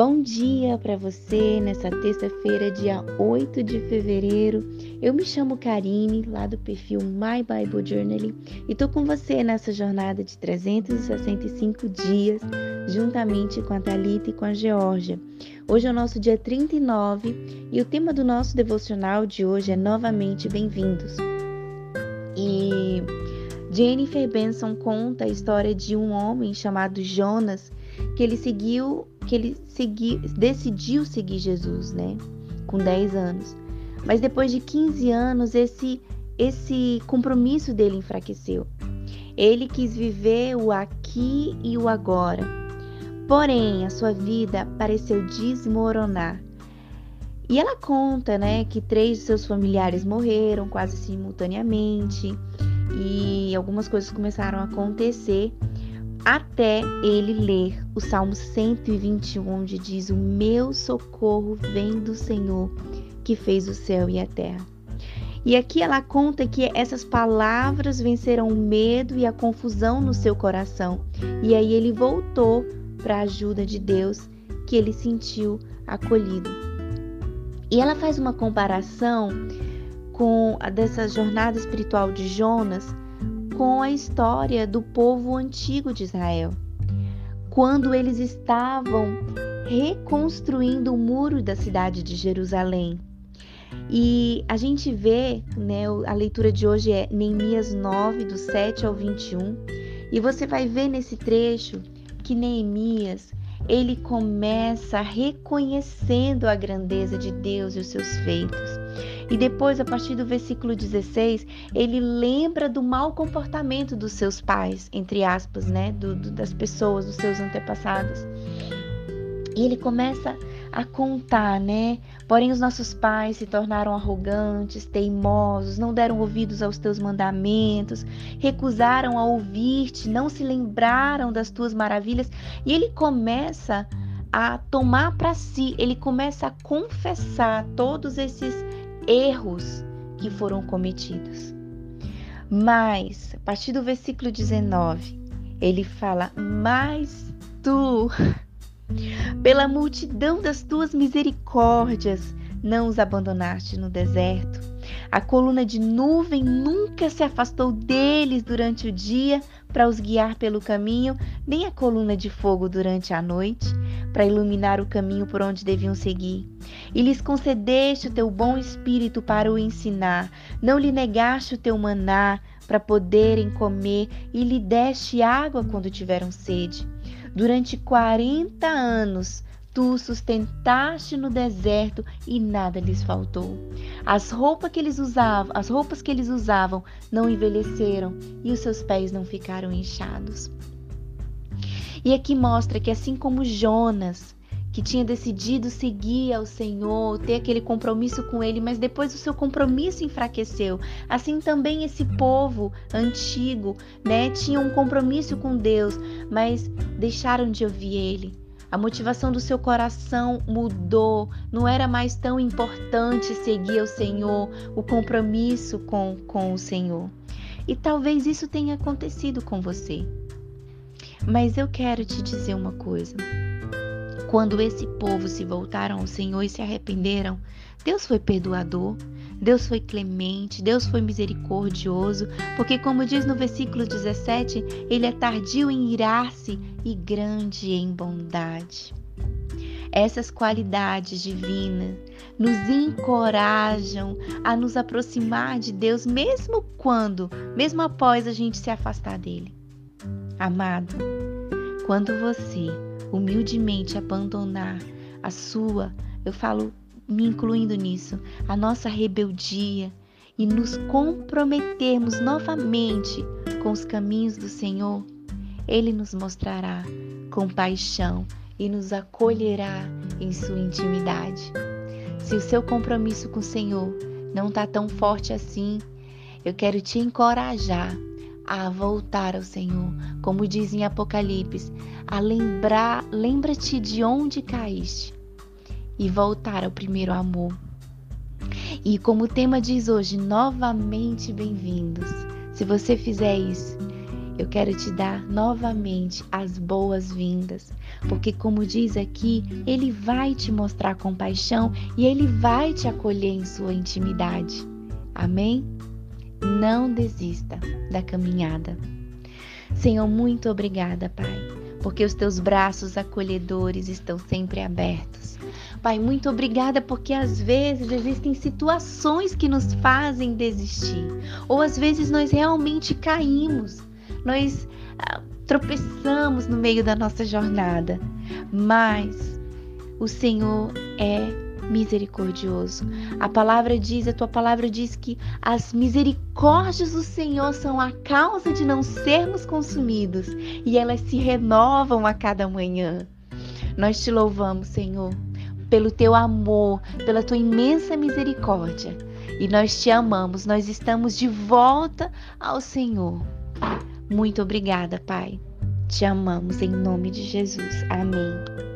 Bom dia para você nessa terça-feira, dia 8 de fevereiro. Eu me chamo Karine, lá do perfil My Bible Journaling, e tô com você nessa jornada de 365 dias, juntamente com a Talita e com a Georgia. Hoje é o nosso dia 39 e o tema do nosso devocional de hoje é novamente bem-vindos. Jennifer Benson conta a história de um homem chamado Jonas que ele seguiu que ele segui, decidiu seguir Jesus, né? Com 10 anos. Mas depois de 15 anos, esse, esse compromisso dele enfraqueceu. Ele quis viver o aqui e o agora. Porém, a sua vida pareceu desmoronar. E ela conta, né, que três de seus familiares morreram quase simultaneamente e algumas coisas começaram a acontecer até ele ler o Salmo 121, onde diz: O meu socorro vem do Senhor que fez o céu e a terra. E aqui ela conta que essas palavras venceram o medo e a confusão no seu coração. E aí ele voltou para a ajuda de Deus, que ele sentiu acolhido. E ela faz uma comparação com a dessa jornada espiritual de Jonas com a história do povo antigo de Israel, quando eles estavam reconstruindo o muro da cidade de Jerusalém. E a gente vê, né, a leitura de hoje é Neemias 9, do 7 ao 21, e você vai ver nesse trecho que Neemias ele começa reconhecendo a grandeza de Deus e os seus feitos. E depois, a partir do versículo 16, ele lembra do mau comportamento dos seus pais, entre aspas, né? Do, do, das pessoas, dos seus antepassados. E ele começa a contar, né? Porém, os nossos pais se tornaram arrogantes, teimosos, não deram ouvidos aos teus mandamentos, recusaram a ouvir-te, não se lembraram das tuas maravilhas. E ele começa a tomar para si, ele começa a confessar todos esses erros que foram cometidos. Mas, a partir do versículo 19, ele fala: Mas tu, pela multidão das tuas misericórdias, não os abandonaste no deserto. A coluna de nuvem nunca se afastou deles durante o dia para os guiar pelo caminho, nem a coluna de fogo durante a noite para iluminar o caminho por onde deviam seguir. E lhes concedeste o teu bom espírito para o ensinar. Não lhe negaste o teu maná para poderem comer e lhe deste água quando tiveram sede. Durante quarenta anos tu sustentaste no deserto e nada lhes faltou. As roupas que eles usavam, as roupas que eles usavam não envelheceram e os seus pés não ficaram inchados. E aqui mostra que assim como Jonas, que tinha decidido seguir ao Senhor, ter aquele compromisso com Ele, mas depois o seu compromisso enfraqueceu. Assim também esse povo antigo, né, tinha um compromisso com Deus, mas deixaram de ouvir Ele. A motivação do seu coração mudou, não era mais tão importante seguir ao Senhor, o compromisso com, com o Senhor. E talvez isso tenha acontecido com você. Mas eu quero te dizer uma coisa. Quando esse povo se voltaram ao Senhor e se arrependeram, Deus foi perdoador, Deus foi clemente, Deus foi misericordioso, porque, como diz no versículo 17, Ele é tardio em irar-se e grande em bondade. Essas qualidades divinas nos encorajam a nos aproximar de Deus, mesmo quando, mesmo após a gente se afastar dele. Amado, quando você humildemente abandonar a sua, eu falo me incluindo nisso, a nossa rebeldia e nos comprometermos novamente com os caminhos do Senhor, Ele nos mostrará compaixão e nos acolherá em sua intimidade. Se o seu compromisso com o Senhor não está tão forte assim, eu quero te encorajar a voltar ao Senhor, como diz em Apocalipse, a lembrar, lembra-te de onde caíste e voltar ao primeiro amor. E como o tema diz hoje, novamente bem-vindos. Se você fizer isso, eu quero te dar novamente as boas-vindas, porque, como diz aqui, Ele vai te mostrar compaixão e Ele vai te acolher em sua intimidade. Amém? Não desista da caminhada. Senhor, muito obrigada, Pai, porque os teus braços acolhedores estão sempre abertos. Pai, muito obrigada porque às vezes existem situações que nos fazem desistir, ou às vezes nós realmente caímos, nós ah, tropeçamos no meio da nossa jornada, mas o Senhor é misericordioso. A palavra diz, a tua palavra diz que as misericórdias do Senhor são a causa de não sermos consumidos e elas se renovam a cada manhã. Nós te louvamos, Senhor, pelo teu amor, pela tua imensa misericórdia. E nós te amamos, nós estamos de volta ao Senhor. Muito obrigada, Pai. Te amamos em nome de Jesus. Amém.